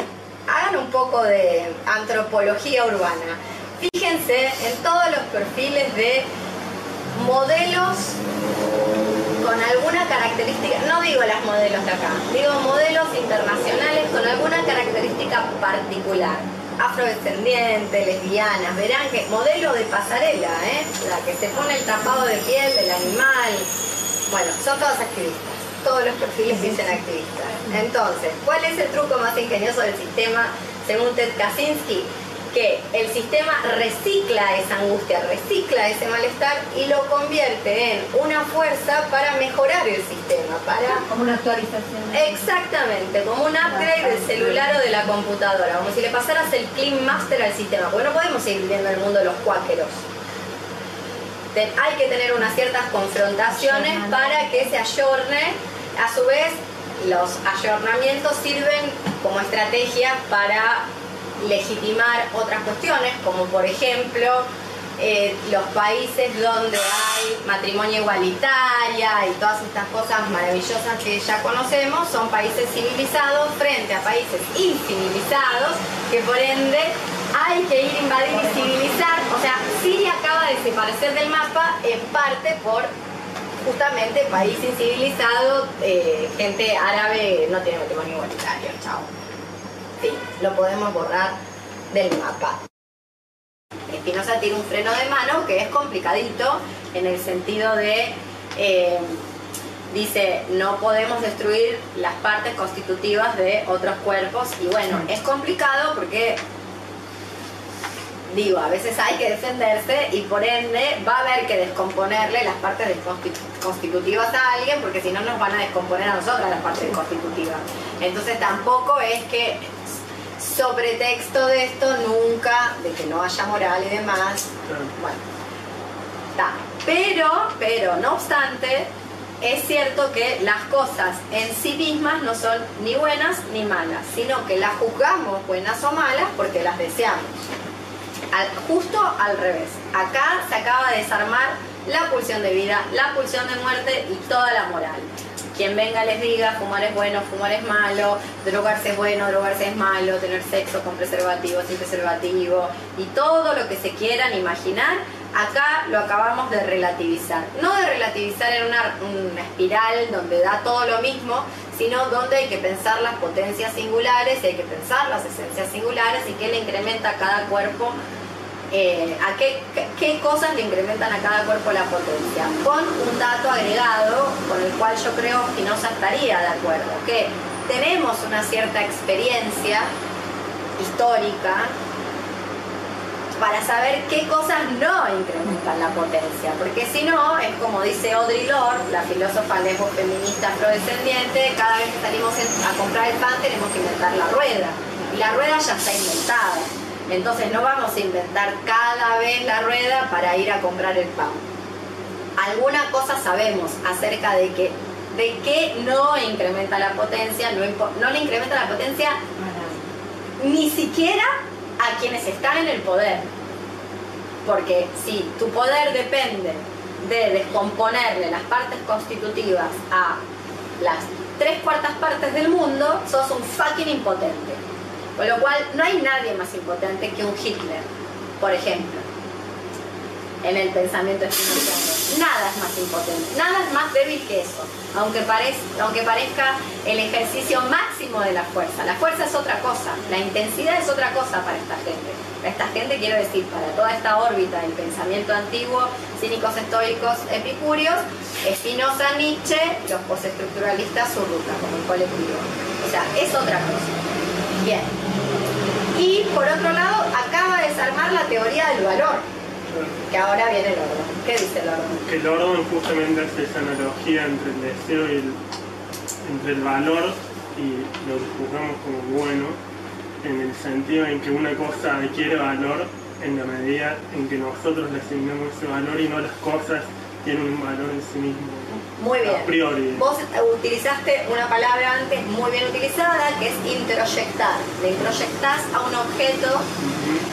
A: hagan un poco de antropología urbana. Fíjense en todos los perfiles de modelos con alguna característica, no digo las modelos de acá, digo modelos internacionales con alguna característica particular. Afrodescendiente, lesbianas, verán que modelo de pasarela, ¿eh? la que se pone el tapado de piel del animal. Bueno, son todas activistas, todos los perfiles dicen activistas. Entonces, ¿cuál es el truco más ingenioso del sistema según Ted Kaczynski? que el sistema recicla esa angustia, recicla ese malestar y lo convierte en una fuerza para mejorar el sistema, para
E: Como una actualización.
A: Exactamente, como un upgrade del celular o de la computadora, como si le pasaras el Clean Master al sistema, porque no podemos seguir viviendo en el mundo de los cuáqueros. Hay que tener unas ciertas confrontaciones para que se ayorne. A su vez, los ayornamientos sirven como estrategia para legitimar otras cuestiones, como por ejemplo eh, los países donde hay matrimonio igualitaria y todas estas cosas maravillosas que ya conocemos, son países civilizados frente a países incivilizados, que por ende hay que ir a invadir y civilizar. O sea, Siria acaba de desaparecer del mapa en parte por justamente país incivilizado, eh, gente árabe no tiene matrimonio igualitario, chao. Sí, lo podemos borrar del mapa. Espinosa tiene un freno de mano que es complicadito en el sentido de, eh, dice, no podemos destruir las partes constitutivas de otros cuerpos y bueno, es complicado porque, digo, a veces hay que defenderse y por ende va a haber que descomponerle las partes constitutivas a alguien porque si no nos van a descomponer a nosotras las partes constitutivas. Entonces tampoco es que sobre texto de esto nunca, de que no haya moral y demás, bueno, está. Pero, pero, no obstante, es cierto que las cosas en sí mismas no son ni buenas ni malas, sino que las juzgamos buenas o malas porque las deseamos. Justo al revés. Acá se acaba de desarmar la pulsión de vida, la pulsión de muerte y toda la moral. Quien venga les diga, fumar es bueno, fumar es malo, drogarse es bueno, drogarse es malo, tener sexo con preservativo, sin preservativo y todo lo que se quieran imaginar, acá lo acabamos de relativizar. No de relativizar en una, espiral donde da todo lo mismo, sino donde hay que pensar las potencias singulares y hay que pensar las esencias singulares y qué le incrementa cada cuerpo eh, a qué, qué- cosas le incrementan a cada cuerpo la potencia, con un dato agregado con el cual yo creo que no se estaría de acuerdo, que tenemos una cierta experiencia histórica para saber qué cosas no incrementan la potencia, porque si no, es como dice Audre Lorde, la filósofa lesbo feminista afrodescendiente, cada vez que salimos a comprar el pan tenemos que inventar la rueda, y la rueda ya está inventada, entonces no vamos a inventar cada vez la rueda para ir a comprar el pan. Alguna cosa sabemos acerca de que de qué no incrementa la potencia, no, no le incrementa la potencia ni siquiera a quienes están en el poder. Porque si tu poder depende de descomponerle las partes constitutivas a las tres cuartas partes del mundo, sos un fucking impotente. Con lo cual, no hay nadie más impotente que un Hitler, por ejemplo, en el pensamiento espinoziano. Nada es más impotente, nada es más débil que eso, aunque parezca el ejercicio máximo de la fuerza. La fuerza es otra cosa, la intensidad es otra cosa para esta gente. Para esta gente, quiero decir, para toda esta órbita del pensamiento antiguo, cínicos estoicos, epicúreos, Spinoza, Nietzsche, los postestructuralistas, su ruta, como el colectivo. O sea, es otra cosa. Bien. Y por otro lado, acaba de desarmar la teoría del valor, que ahora viene el orden. ¿Qué dice el orden?
G: Que el orden justamente hace esa analogía entre el deseo y el, entre el valor y lo que juzgamos como bueno, en el sentido en que una cosa adquiere valor en la medida en que nosotros le asignamos ese valor y no las cosas tienen un valor en sí mismo.
A: Muy bien.
G: A priori.
A: Vos eh, utilizaste una palabra antes muy bien utilizada, que es introyectar. Le introyectás a un objeto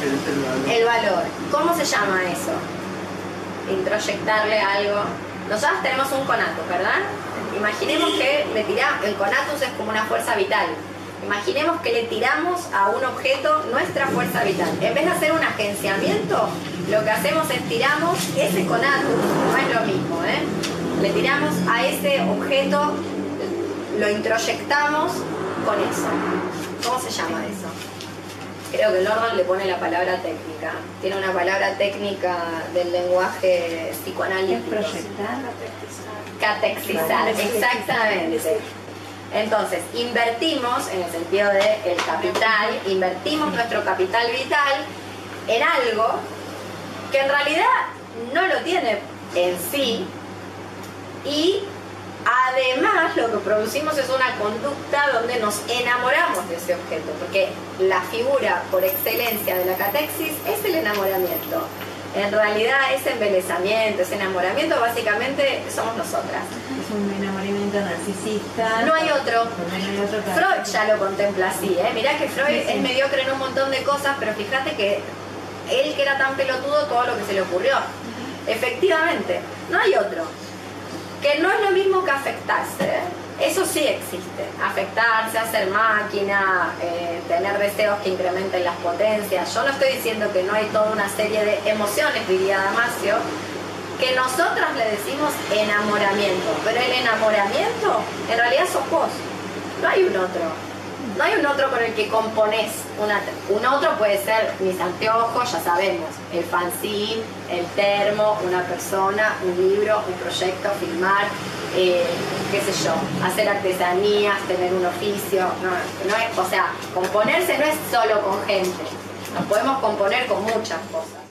G: es el valor.
A: el valor. ¿Cómo se llama eso? Introyectarle algo. Nosotros tenemos un conato, ¿verdad? Imaginemos que le tiramos, el conatus es como una fuerza vital. Imaginemos que le tiramos a un objeto nuestra fuerza vital. En vez de hacer un agenciamiento, lo que hacemos es tiramos ese conatus, no es lo mismo, ¿eh? Le tiramos a ese objeto, lo introyectamos con eso. ¿Cómo se llama eso? Creo que Lordon le pone la palabra técnica. Tiene una palabra técnica del lenguaje psicoanalítico. Catexizar, exactamente. Entonces, invertimos, en el sentido de el capital, invertimos nuestro capital vital en algo que en realidad no lo tiene en sí y además lo que producimos es una conducta donde nos enamoramos de ese objeto, porque la figura por excelencia de la catexis es el enamoramiento. En realidad ese embelezamiento, ese enamoramiento básicamente somos nosotras.
H: un enamoramiento narcisista.
A: No hay otro.
H: No hay otro
A: Freud ya lo contempla así, ¿eh? Mirá que Freud
H: Sí, sí.
A: es mediocre en un montón de cosas, pero fíjate que él que era tan pelotudo, todo lo que se le ocurrió. Efectivamente, no hay otro. Que no es lo mismo que afectarse, ¿eh? Eso sí existe. Afectarse, hacer máquina, eh, tener deseos que incrementen las potencias. Yo no estoy diciendo que no hay toda una serie de emociones, diría Damasio, que nosotras le decimos enamoramiento, pero el enamoramiento en realidad sos vos, no hay un otro. No hay un otro con el que componés un otro puede ser mis anteojos, ya sabemos, el fanzine, el termo, una persona, un libro, un proyecto, filmar, eh, qué sé yo, hacer artesanías, tener un oficio, no, es, o sea, componerse no es solo con gente, nos podemos componer con muchas cosas.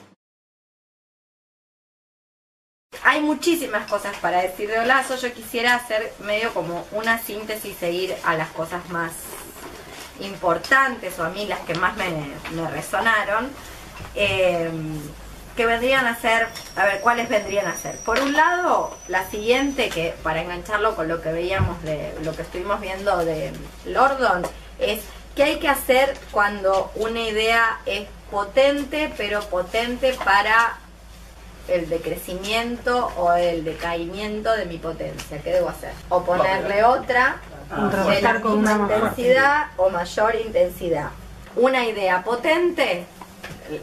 A: Hay muchísimas cosas para decir de Olazo. Yo quisiera hacer medio como una síntesis e ir a las cosas más importantes o a mí las que más me, me resonaron. eh, que vendrían a ser, a ver, ¿cuáles vendrían a ser? Por un lado, la siguiente, que para engancharlo con lo que veíamos de lo que estuvimos viendo de Lordon, es qué hay que hacer cuando una idea es potente, pero potente para el decrecimiento o el decaimiento de mi potencia. ¿Qué debo hacer? O ponerle otra de la
B: Contrarrestar con una
A: intensidad o mayor intensidad. Una idea potente, el,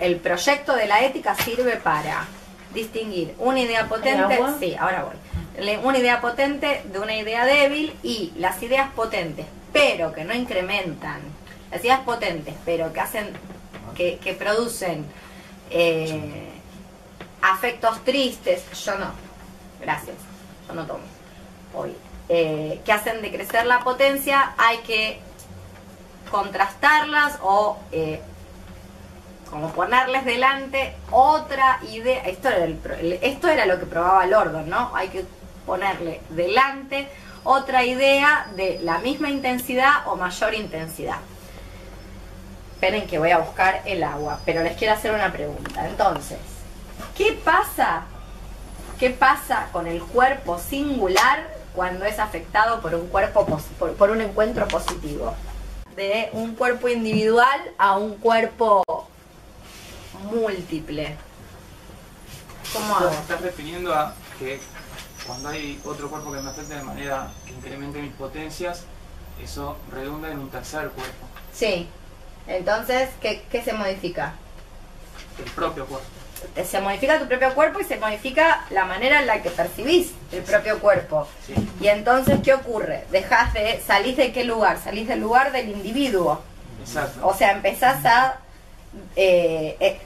A: el proyecto de la ética sirve para distinguir una idea potente, sí, ahora voy, una idea potente de una idea débil y las ideas potentes, pero que no incrementan, las ideas potentes, pero que hacen, que, que producen eh, afectos tristes, yo no, gracias, yo no tomo. Hoy, eh, que hacen decrecer la potencia, hay que contrastarlas o eh, como ponerles delante otra idea. Esto era, esto era lo que probaba Lordon, ¿no? Hay que ponerle delante otra idea de la misma intensidad o mayor intensidad. Esperen que voy a buscar el agua, pero les quiero hacer una pregunta. Entonces, ¿qué pasa? ¿Qué pasa con el cuerpo singular cuando es afectado por un cuerpo por, por un encuentro positivo? De un cuerpo individual a un cuerpo múltiple. ¿Cómo hago?
F: Estás refiriendo a que cuando hay otro cuerpo que me afecte de manera que incremente mis potencias, eso redunda en un tercer cuerpo,
A: Sí. Entonces, ¿qué, qué se modifica?
F: el propio cuerpo.
A: Se modifica tu propio cuerpo y se modifica la manera en la que percibís el propio cuerpo.
F: ¿sí?
A: Y entonces, ¿qué ocurre? Dejas de, salís de qué lugar? Salís del lugar del individuo.
F: Exacto.
A: O sea, empezás a... eh, eh,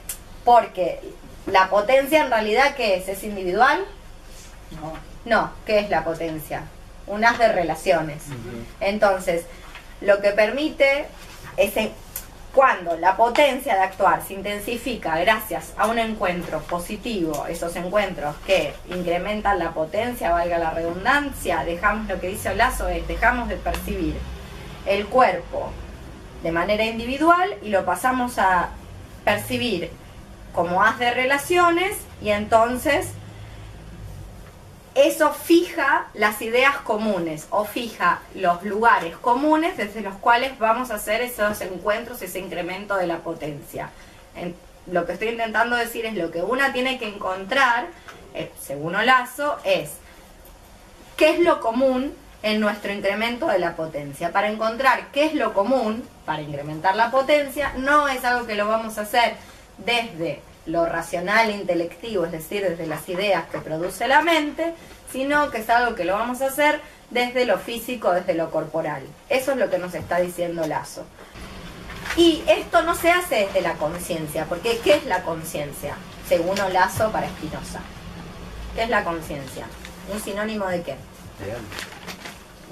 A: porque la potencia en realidad, ¿qué es? ¿Es individual?
F: No.
A: No, ¿qué es la potencia? Un haz de relaciones. Entonces, lo que permite es cuando la potencia de actuar se intensifica gracias a un encuentro positivo, esos encuentros que incrementan la potencia, valga la redundancia, dejamos lo que dice Olazo es dejamos de percibir el cuerpo de manera individual y lo pasamos a percibir como haz de relaciones y entonces eso fija las ideas comunes o fija los lugares comunes desde los cuales vamos a hacer esos encuentros, ese incremento de la potencia. En- lo que estoy intentando decir es lo que una tiene que encontrar, eh, según Olazo, es qué es lo común en nuestro incremento de la potencia. Para encontrar qué es lo común para incrementar la potencia, no es algo que lo vamos a hacer desde lo racional e intelectivo, es decir, desde las ideas que produce la mente, sino que es algo que lo vamos a hacer desde lo físico, desde lo corporal. Eso es lo que nos está diciendo Lazo. Y esto no se hace desde la conciencia, porque ¿qué es la conciencia? Según Lazo para Spinoza. ¿Qué es la conciencia? ¿Un sinónimo de qué?
D: Real,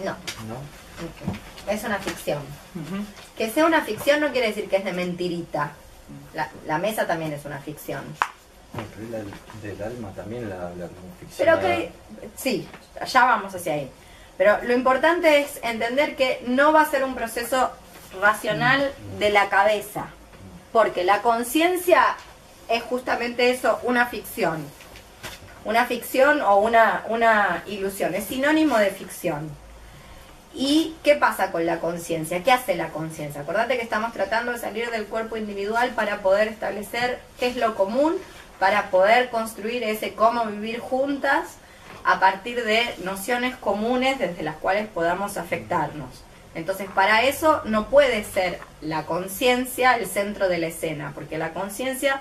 A: No,
D: ¿no?
A: ok. es una ficción. Que sea una ficción no quiere decir que es de mentirita. La, la mesa también es una ficción.
D: Del, alma también la como ficción.
A: Pero que, sí, ya vamos hacia ahí. Pero lo importante es entender que no va a ser un proceso racional de la cabeza, porque la conciencia es justamente eso, una ficción. una ficción o una, una ilusión, es sinónimo de ficción. ¿Y qué pasa con la conciencia? ¿Qué hace la conciencia? Acordate que estamos tratando de salir del cuerpo individual para poder establecer qué es lo común, para poder construir ese cómo vivir juntas a partir de nociones comunes desde las cuales podamos afectarnos. Entonces, para eso no puede ser la conciencia el centro de la escena, porque la conciencia,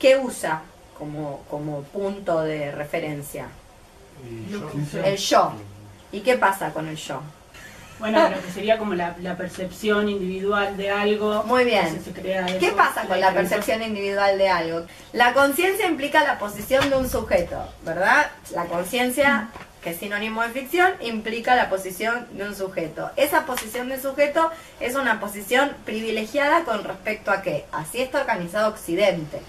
A: ¿qué usa como, como punto de referencia? El yo. ¿Y qué pasa con el yo?
I: Bueno, lo que sería como la, la percepción individual de algo.
A: Muy bien.
I: Entonces se crea
A: ¿Qué pasa con la percepción individual de algo? La conciencia implica la posición de un sujeto, ¿verdad? La conciencia, que es sinónimo de ficción, implica la posición de un sujeto. Esa posición de sujeto es una posición privilegiada con respecto a qué? Así está organizado Occidente.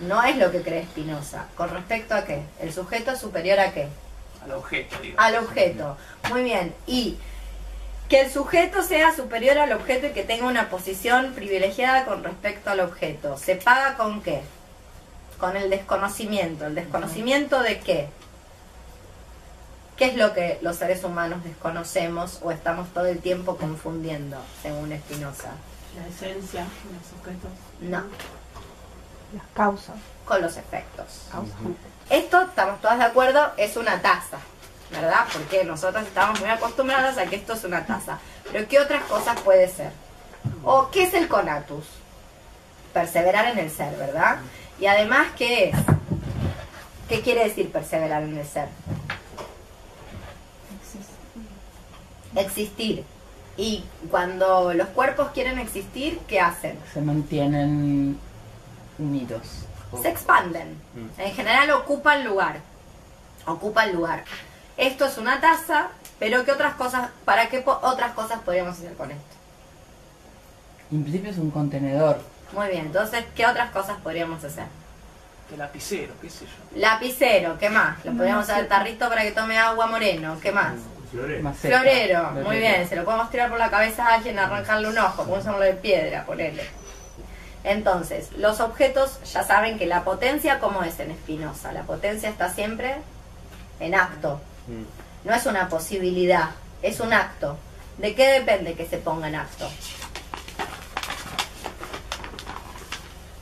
A: No es lo que cree Spinoza. ¿Con respecto a qué? El sujeto es superior a qué?
F: Al objeto, digo.
A: al objeto. Muy bien. Y que el sujeto sea superior al objeto y que tenga una posición privilegiada con respecto al objeto. ¿Se paga con qué? Con el desconocimiento. ¿El desconocimiento de qué? ¿Qué es lo que los seres humanos desconocemos o estamos todo el tiempo confundiendo, según Spinoza?
I: La esencia de los sujetos.
A: No,
B: Las causas.
A: con los efectos.
B: Causas.
A: Esto, estamos todas de acuerdo, es una taza, ¿verdad? Porque nosotros estamos muy acostumbrados a que esto es una taza. Pero ¿qué otras cosas puede ser? ¿O qué es el conatus? Perseverar en el ser, ¿verdad? Y además, ¿qué es? ¿Qué quiere decir perseverar en el ser? Existir. Y cuando los cuerpos quieren existir, ¿qué hacen?
J: Se mantienen unidos.
A: se expanden. En general ocupan lugar. Ocupan lugar. Esto es una taza, pero ¿qué otras cosas, para qué po- otras cosas podríamos hacer con esto?
J: En principio es un contenedor.
A: Muy bien, entonces, ¿qué otras cosas podríamos hacer?
F: Que lapicero, qué sé yo.
A: Lapicero, ¿qué más? Lo podríamos hacer tarrito para que tome agua moreno, ¿qué más?
J: Maceta.
A: Florero, muy bien, se lo podemos tirar por la cabeza a alguien, arrancarle un ojo, podemos hacerlo de piedra, ponele. Entonces, los objetos ya saben que la potencia, ¿cómo es en Espinosa? La potencia está siempre en acto. No es una posibilidad, es un acto. ¿De qué depende que se ponga en acto?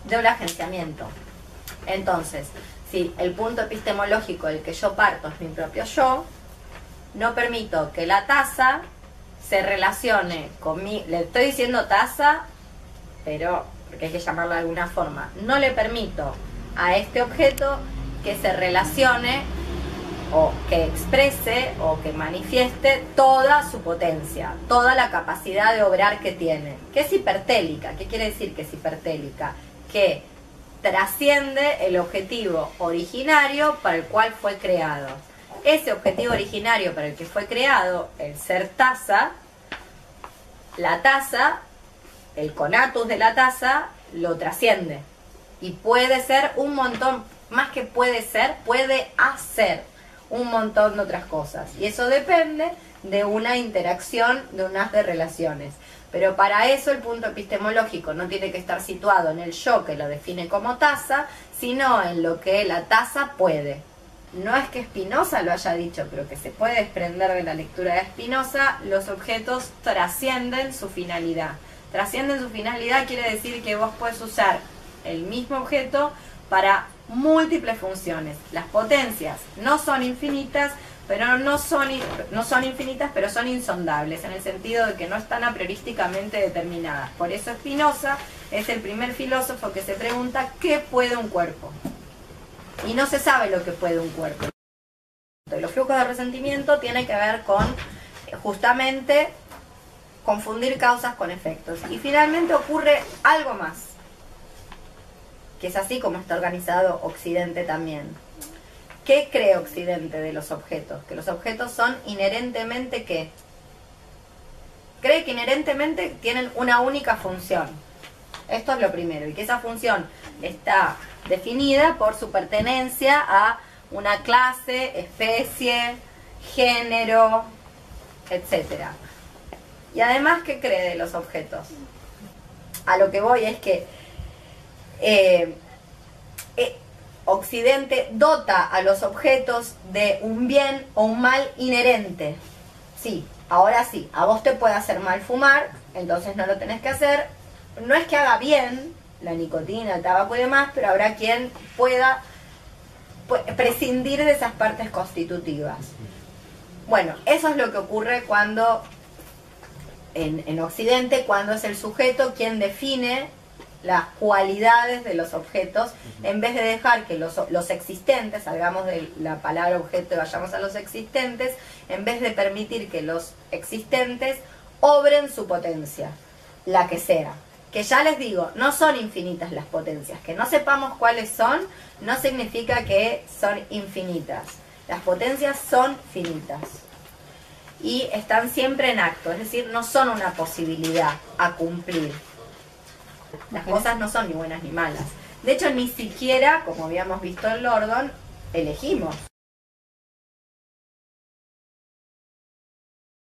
A: De un agenciamiento. Entonces, si el punto epistemológico del que yo parto es mi propio yo, no permito que la taza se relacione con mi... Le estoy diciendo taza, pero porque hay que llamarlo de alguna forma. No le permito a este objeto que se relacione o que exprese o que manifieste toda su potencia, toda la capacidad de obrar que tiene. ¿Qué es hipertélica? ¿Qué quiere decir que es hipertélica? Que trasciende el objetivo originario para el cual fue creado. Ese objetivo originario para el que fue creado, el ser taza, la taza, el conatus de la taza, lo trasciende. Y puede ser un montón, más que puede ser, puede hacer un montón de otras cosas. Y eso depende de una interacción, de unas de relaciones. Pero para eso el punto epistemológico no tiene que estar situado en el yo que lo define como taza, sino en lo que la taza puede. No es que Spinoza lo haya dicho, pero que se puede desprender de la lectura de Spinoza, los objetos trascienden su finalidad. Trascienden su finalidad quiere decir que vos puedes usar el mismo objeto para múltiples funciones. Las potencias no son infinitas, pero no son, no son infinitas, pero son insondables, en el sentido de que no están a priorísticamente determinadas. Por eso Spinoza es el primer filósofo que se pregunta ¿qué puede un cuerpo? Y no se sabe lo que puede un cuerpo. Los flujos de resentimiento tienen que ver con justamente confundir causas con efectos. Y finalmente ocurre algo más, que es así como está organizado Occidente también. ¿Qué cree Occidente de los objetos? Que los objetos son inherentemente qué? Cree que inherentemente tienen una única función. Esto es lo primero, y que esa función está definida por su pertenencia a una clase, especie, género, etcétera. Y además, ¿qué cree de los objetos? A lo que voy es que eh, eh, Occidente dota a los objetos de un bien o un mal inherente. Sí, ahora sí, a vos te puede hacer mal fumar, entonces no lo tenés que hacer. No es que haga bien la nicotina, el tabaco y demás, pero habrá quien pueda pu- prescindir de esas partes constitutivas. Bueno, eso es lo que ocurre cuando en Occidente, cuando es el sujeto quien define las cualidades de los objetos, en vez de dejar que los, los existentes, salgamos de la palabra objeto y vayamos a los existentes, en vez de permitir que los existentes obren su potencia, la que sea. Que ya les digo, no son infinitas las potencias. Que no sepamos cuáles son, no significa que son infinitas. Las potencias son finitas y están siempre en acto, es decir, no son una posibilidad a cumplir. Las cosas no son ni buenas ni malas. De hecho, ni siquiera, como habíamos visto en Lordon, elegimos.